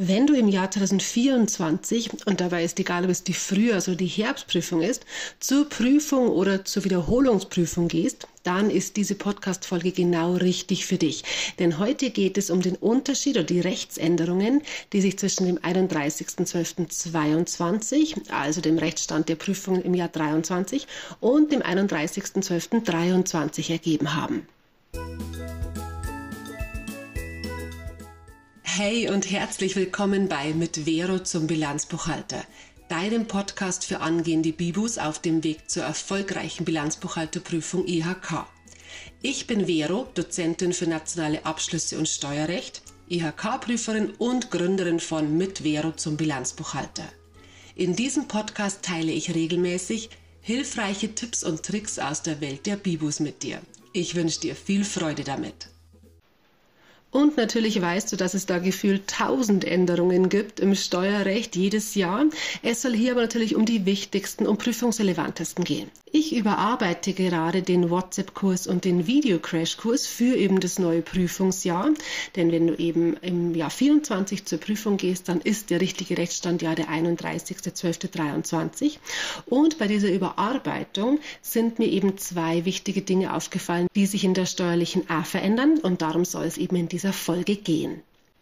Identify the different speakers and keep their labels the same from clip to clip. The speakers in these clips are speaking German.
Speaker 1: Wenn du im Jahr 2024, und dabei ist egal, ob es die Frühjahrs- oder die Herbstprüfung ist, zur Prüfung oder zur Wiederholungsprüfung gehst, dann ist diese Podcast-Folge genau richtig für dich. Denn heute geht es um den Unterschied oder die Rechtsänderungen, die sich zwischen dem 31.12.22, also dem Rechtsstand der Prüfungen im Jahr 23, und dem 31.12.23 ergeben haben. Hey und herzlich willkommen bei Mit Vero zum Bilanzbuchhalter, deinem Podcast für angehende Bibus auf dem Weg zur erfolgreichen Bilanzbuchhalterprüfung IHK. Ich bin Vero, Dozentin für nationale Abschlüsse und Steuerrecht, IHK-Prüferin und Gründerin von Mit Vero zum Bilanzbuchhalter. In diesem Podcast teile ich regelmäßig hilfreiche Tipps und Tricks aus der Welt der Bibus mit dir. Ich wünsche dir viel Freude damit. Und natürlich weißt du, dass es da gefühlt tausend Änderungen gibt im Steuerrecht jedes Jahr. Es soll hier aber natürlich um die wichtigsten und prüfungsrelevantesten gehen. Ich überarbeite gerade den WhatsApp-Kurs und den Video-Crash-Kurs für eben das neue Prüfungsjahr. Denn wenn du eben im Jahr 24 zur Prüfung gehst, dann ist der richtige Rechtsstand ja der 31.12.23. Und bei dieser Überarbeitung sind mir eben zwei wichtige Dinge aufgefallen, die sich in der steuerlichen A verändern. Und darum soll es eben in dieser Folge gehen.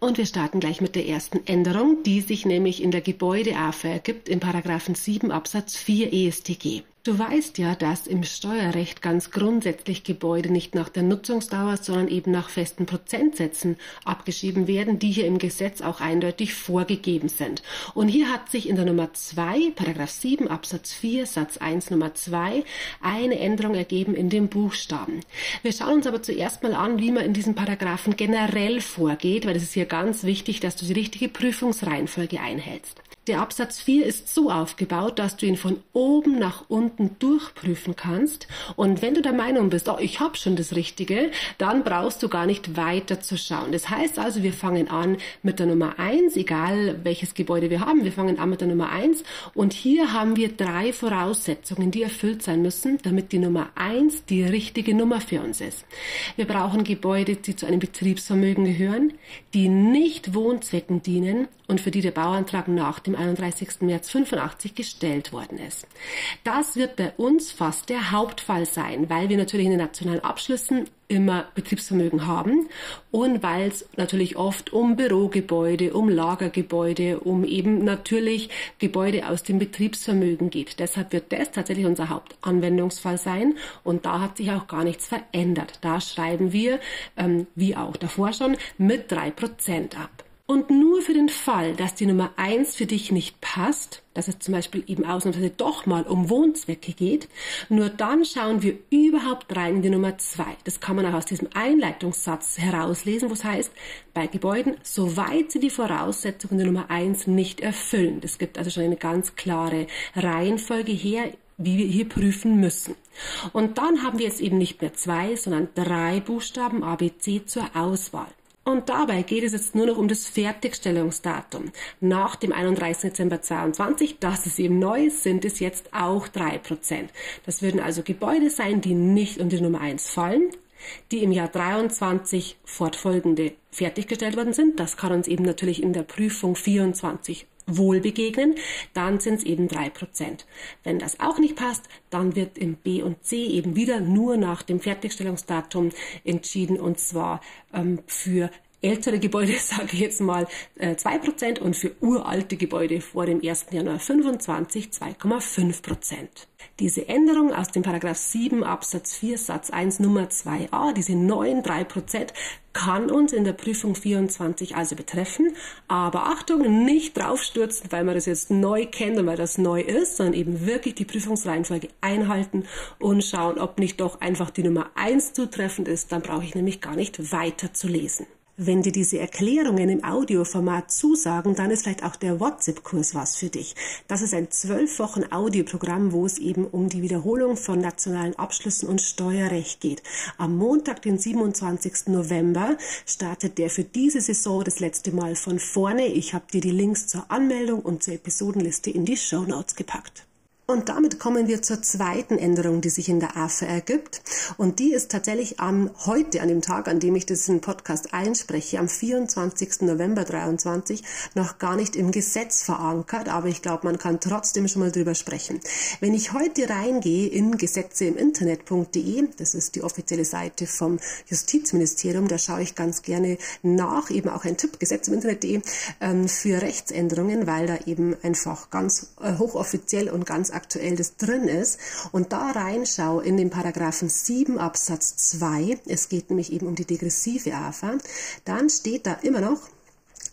Speaker 1: Und wir starten gleich mit der ersten Änderung, die sich nämlich in der Gebäude-AFA ergibt in Paragraphen 7 Absatz 4 ESTG. Du weißt ja, dass im Steuerrecht ganz grundsätzlich Gebäude nicht nach der Nutzungsdauer, sondern eben nach festen Prozentsätzen abgeschrieben werden, die hier im Gesetz auch eindeutig vorgegeben sind. Und hier hat sich in der Nummer 2, Paragraph 7 Absatz 4 Satz 1 Nummer 2 eine Änderung ergeben in dem Buchstaben. Wir schauen uns aber zuerst mal an, wie man in diesen Paragraphen generell vorgeht, weil es ist hier ganz wichtig, dass du die richtige Prüfungsreihenfolge einhältst. Der Absatz 4 ist so aufgebaut, dass du ihn von oben nach unten durchprüfen kannst. Und wenn du der Meinung bist, oh, ich habe schon das Richtige, dann brauchst du gar nicht weiter zu schauen. Das heißt also, wir fangen an mit der Nummer 1, egal welches Gebäude wir haben. Wir fangen an mit der Nummer 1 und hier haben wir drei Voraussetzungen, die erfüllt sein müssen, damit die Nummer 1 die richtige Nummer für uns ist. Wir brauchen Gebäude, die zu einem Betriebsvermögen gehören, die nicht Wohnzwecken dienen und für die der Bauantrag nach dem 31. März 85 gestellt worden ist. Das wird bei uns fast der Hauptfall sein, weil wir natürlich in den nationalen Abschlüssen immer Betriebsvermögen haben und weil es natürlich oft um Bürogebäude, um Lagergebäude, um eben natürlich Gebäude aus dem Betriebsvermögen geht. Deshalb wird das tatsächlich unser Hauptanwendungsfall sein und da hat sich auch gar nichts verändert. Da schreiben wir, ähm, wie auch davor schon, mit drei Prozent ab. Und nur für den Fall, dass die Nummer eins für dich nicht passt, dass es zum Beispiel eben ausnahmsweise doch mal um Wohnzwecke geht, nur dann schauen wir überhaupt rein in die Nummer zwei. Das kann man auch aus diesem Einleitungssatz herauslesen, wo es heißt, bei Gebäuden, soweit sie die Voraussetzungen der Nummer eins nicht erfüllen. Das gibt also schon eine ganz klare Reihenfolge her, wie wir hier prüfen müssen. Und dann haben wir jetzt eben nicht mehr zwei, sondern drei Buchstaben ABC zur Auswahl. Und dabei geht es jetzt nur noch um das Fertigstellungsdatum. Nach dem 31. Dezember 22, das ist eben neu, sind es jetzt auch drei Prozent. Das würden also Gebäude sein, die nicht unter die Nummer eins fallen, die im Jahr 23 fortfolgende fertiggestellt worden sind. Das kann uns eben natürlich in der Prüfung 24 wohl begegnen, dann sind es eben drei Prozent. Wenn das auch nicht passt, dann wird im B und C eben wieder nur nach dem Fertigstellungsdatum entschieden und zwar ähm, für ältere Gebäude, sage ich jetzt mal, äh, zwei Prozent und für uralte Gebäude vor dem 1. Januar 25 2,5 Prozent. Diese Änderung aus dem Paragraph 7 Absatz 4 Satz 1 Nummer 2a, diese neuen 3%, kann uns in der Prüfung 24 also betreffen. Aber Achtung, nicht draufstürzen, weil man das jetzt neu kennt und weil das neu ist, sondern eben wirklich die Prüfungsreihenfolge einhalten und schauen, ob nicht doch einfach die Nummer 1 zutreffend ist. Dann brauche ich nämlich gar nicht weiter zu lesen. Wenn dir diese Erklärungen im Audioformat zusagen, dann ist vielleicht auch der WhatsApp-Kurs was für dich. Das ist ein zwölf Wochen Audioprogramm, wo es eben um die Wiederholung von nationalen Abschlüssen und Steuerrecht geht. Am Montag, den 27. November, startet der für diese Saison das letzte Mal von vorne. Ich habe dir die Links zur Anmeldung und zur Episodenliste in die Show Notes gepackt. Und damit kommen wir zur zweiten Änderung, die sich in der AFA ergibt. Und die ist tatsächlich am heute, an dem Tag, an dem ich diesen Podcast einspreche, am 24. November 23, noch gar nicht im Gesetz verankert. Aber ich glaube, man kann trotzdem schon mal drüber sprechen. Wenn ich heute reingehe in Gesetze im Internet.de, das ist die offizielle Seite vom Justizministerium, da schaue ich ganz gerne nach, eben auch ein Tipp, Gesetze im Internet.de, ähm, für Rechtsänderungen, weil da eben einfach ganz äh, hochoffiziell und ganz aktuell das drin ist und da reinschaue in den Paragraphen 7 Absatz 2, es geht nämlich eben um die degressive AFA, dann steht da immer noch,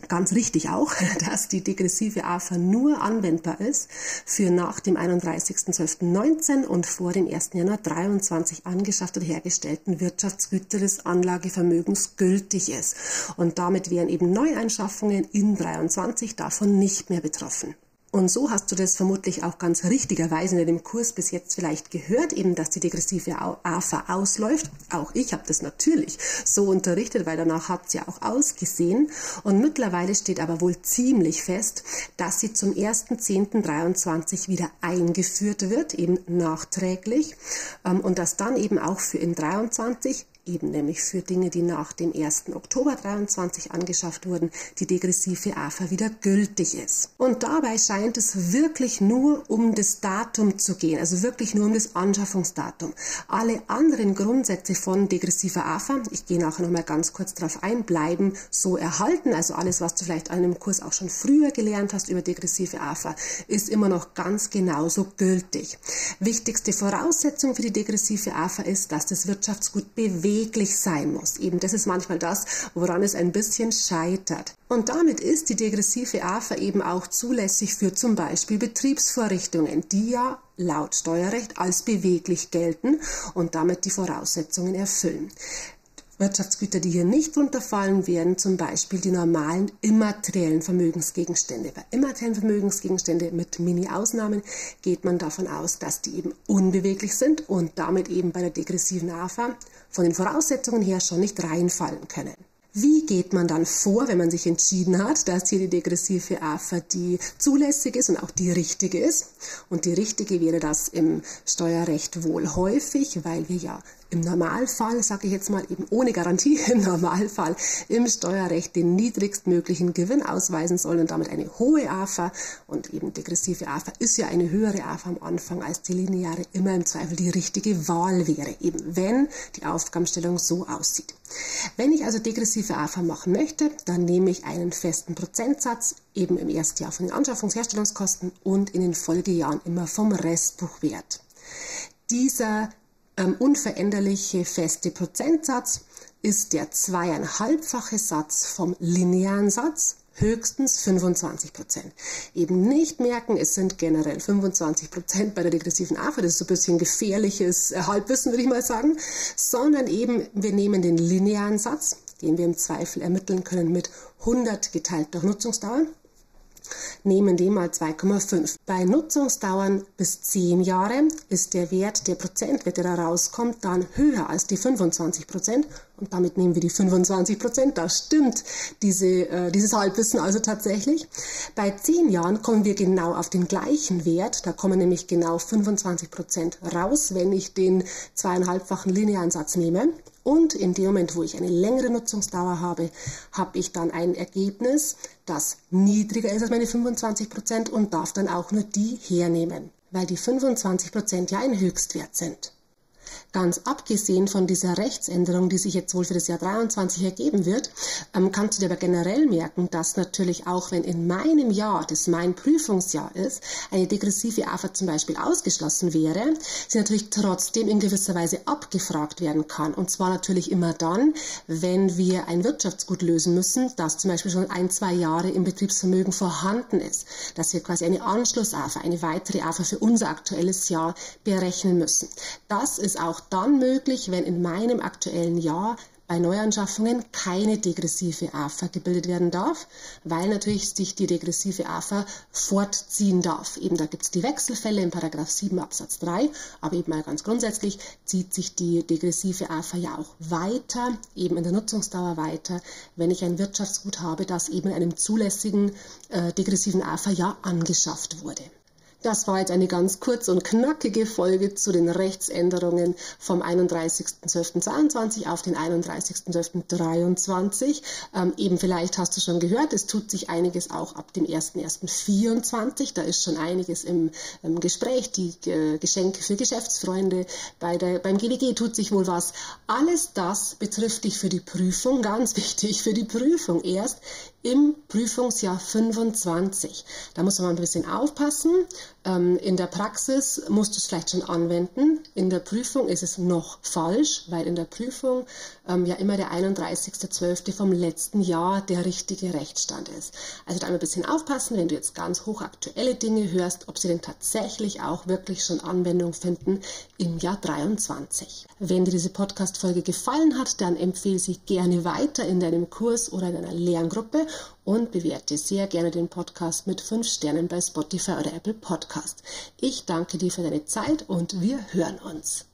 Speaker 1: ganz richtig auch, dass die degressive AFA nur anwendbar ist für nach dem 31.12.19 und vor dem 1. Januar 23 angeschafft oder hergestellten Wirtschaftsgüter des Anlagevermögens gültig ist. Und damit wären eben Neueinschaffungen in 23 davon nicht mehr betroffen. Und so hast du das vermutlich auch ganz richtigerweise in dem Kurs bis jetzt vielleicht gehört, eben, dass die degressive AFA ausläuft. Auch ich habe das natürlich so unterrichtet, weil danach hat ja auch ausgesehen. Und mittlerweile steht aber wohl ziemlich fest, dass sie zum 1.10.23 wieder eingeführt wird, eben nachträglich. Ähm, und dass dann eben auch für in 23 eben nämlich für Dinge, die nach dem 1. Oktober 23 angeschafft wurden, die degressive AFA wieder gültig ist. Und dabei scheint es wirklich nur um das Datum zu gehen, also wirklich nur um das Anschaffungsdatum. Alle anderen Grundsätze von degressiver AFA, ich gehe nachher noch mal ganz kurz darauf ein, bleiben so erhalten. Also alles, was du vielleicht an einem Kurs auch schon früher gelernt hast über degressive AFA, ist immer noch ganz genauso gültig. Wichtigste Voraussetzung für die degressive AFA ist, dass das Wirtschaftsgut bewegt beweglich sein muss. Eben das ist manchmal das, woran es ein bisschen scheitert. Und damit ist die degressive AFA eben auch zulässig für zum Beispiel Betriebsvorrichtungen, die ja laut Steuerrecht als beweglich gelten und damit die Voraussetzungen erfüllen. Wirtschaftsgüter, die hier nicht runterfallen, wären zum Beispiel die normalen immateriellen Vermögensgegenstände. Bei immateriellen Vermögensgegenstände mit Mini-Ausnahmen geht man davon aus, dass die eben unbeweglich sind und damit eben bei der degressiven AFA von den Voraussetzungen her schon nicht reinfallen können. Wie geht man dann vor, wenn man sich entschieden hat, dass hier die degressive AFA die zulässig ist und auch die richtige ist? Und die richtige wäre das im Steuerrecht wohl häufig, weil wir ja im Normalfall, sage ich jetzt mal eben ohne Garantie, im Normalfall im Steuerrecht den niedrigstmöglichen Gewinn ausweisen sollen und damit eine hohe AFA und eben degressive AFA ist ja eine höhere AFA am Anfang als die lineare immer im Zweifel die richtige Wahl wäre, eben wenn die Aufgabenstellung so aussieht. Wenn ich also degressive AFA machen möchte, dann nehme ich einen festen Prozentsatz eben im ersten Jahr von den Anschaffungsherstellungskosten und in den Folgejahren immer vom Restbuchwert. Dieser ähm, unveränderliche feste Prozentsatz ist der zweieinhalbfache Satz vom linearen Satz höchstens 25 Prozent. Eben nicht merken, es sind generell 25 Prozent bei der degressiven AFA, das ist so ein bisschen gefährliches Halbwissen, würde ich mal sagen, sondern eben wir nehmen den linearen Satz, den wir im Zweifel ermitteln können mit 100 geteilt durch Nutzungsdauer nehmen den mal 2,5. Bei Nutzungsdauern bis 10 Jahre ist der Wert, der Prozentwert, der da rauskommt, dann höher als die 25 Prozent und damit nehmen wir die 25 Prozent. Da stimmt diese, äh, dieses Halbwissen also tatsächlich. Bei 10 Jahren kommen wir genau auf den gleichen Wert. Da kommen nämlich genau 25 Prozent raus, wenn ich den zweieinhalbfachen linearen Satz nehme. Und in dem Moment, wo ich eine längere Nutzungsdauer habe, habe ich dann ein Ergebnis, das niedriger ist als meine 25 Prozent und darf dann auch nur die hernehmen, weil die 25 Prozent ja ein Höchstwert sind. Ganz abgesehen von dieser Rechtsänderung, die sich jetzt wohl für das Jahr 23 ergeben wird, ähm, kannst du dir aber generell merken, dass natürlich auch wenn in meinem Jahr, das mein Prüfungsjahr ist, eine degressive AFA zum Beispiel ausgeschlossen wäre, sie natürlich trotzdem in gewisser Weise abgefragt werden kann. Und zwar natürlich immer dann, wenn wir ein Wirtschaftsgut lösen müssen, das zum Beispiel schon ein, zwei Jahre im Betriebsvermögen vorhanden ist, dass wir quasi eine Anschluss-AFA, eine weitere AFA für unser aktuelles Jahr berechnen müssen. Das ist auch dann möglich, wenn in meinem aktuellen Jahr bei Neuanschaffungen keine degressive AFA gebildet werden darf, weil natürlich sich die degressive AFA fortziehen darf. Eben da gibt es die Wechselfälle in Paragraph 7 Absatz 3, aber eben mal ganz grundsätzlich zieht sich die degressive AFA ja auch weiter, eben in der Nutzungsdauer weiter, wenn ich ein Wirtschaftsgut habe, das eben in einem zulässigen äh, degressiven AFA ja angeschafft wurde. Das war jetzt eine ganz kurz und knackige Folge zu den Rechtsänderungen vom 31.12.22 auf den 31.12.23. Ähm, eben vielleicht hast du schon gehört, es tut sich einiges auch ab dem 1.1.24. Da ist schon einiges im, im Gespräch, die äh, Geschenke für Geschäftsfreunde. Bei der, beim GWG tut sich wohl was. Alles das betrifft dich für die Prüfung, ganz wichtig, für die Prüfung erst im Prüfungsjahr 25. Da muss man ein bisschen aufpassen. Ähm, in der Praxis musst du es vielleicht schon anwenden. In der Prüfung ist es noch falsch, weil in der Prüfung ähm, ja immer der 31.12. vom letzten Jahr der richtige Rechtsstand ist. Also da ein bisschen aufpassen, wenn du jetzt ganz hochaktuelle Dinge hörst, ob sie denn tatsächlich auch wirklich schon Anwendung finden im Jahr 23. Wenn dir diese Podcast-Folge gefallen hat, dann empfehle sie gerne weiter in deinem Kurs oder in deiner Lerngruppe und bewerte sehr gerne den Podcast mit 5 Sternen bei Spotify oder Apple Podcast. Ich danke dir für deine Zeit und wir hören uns.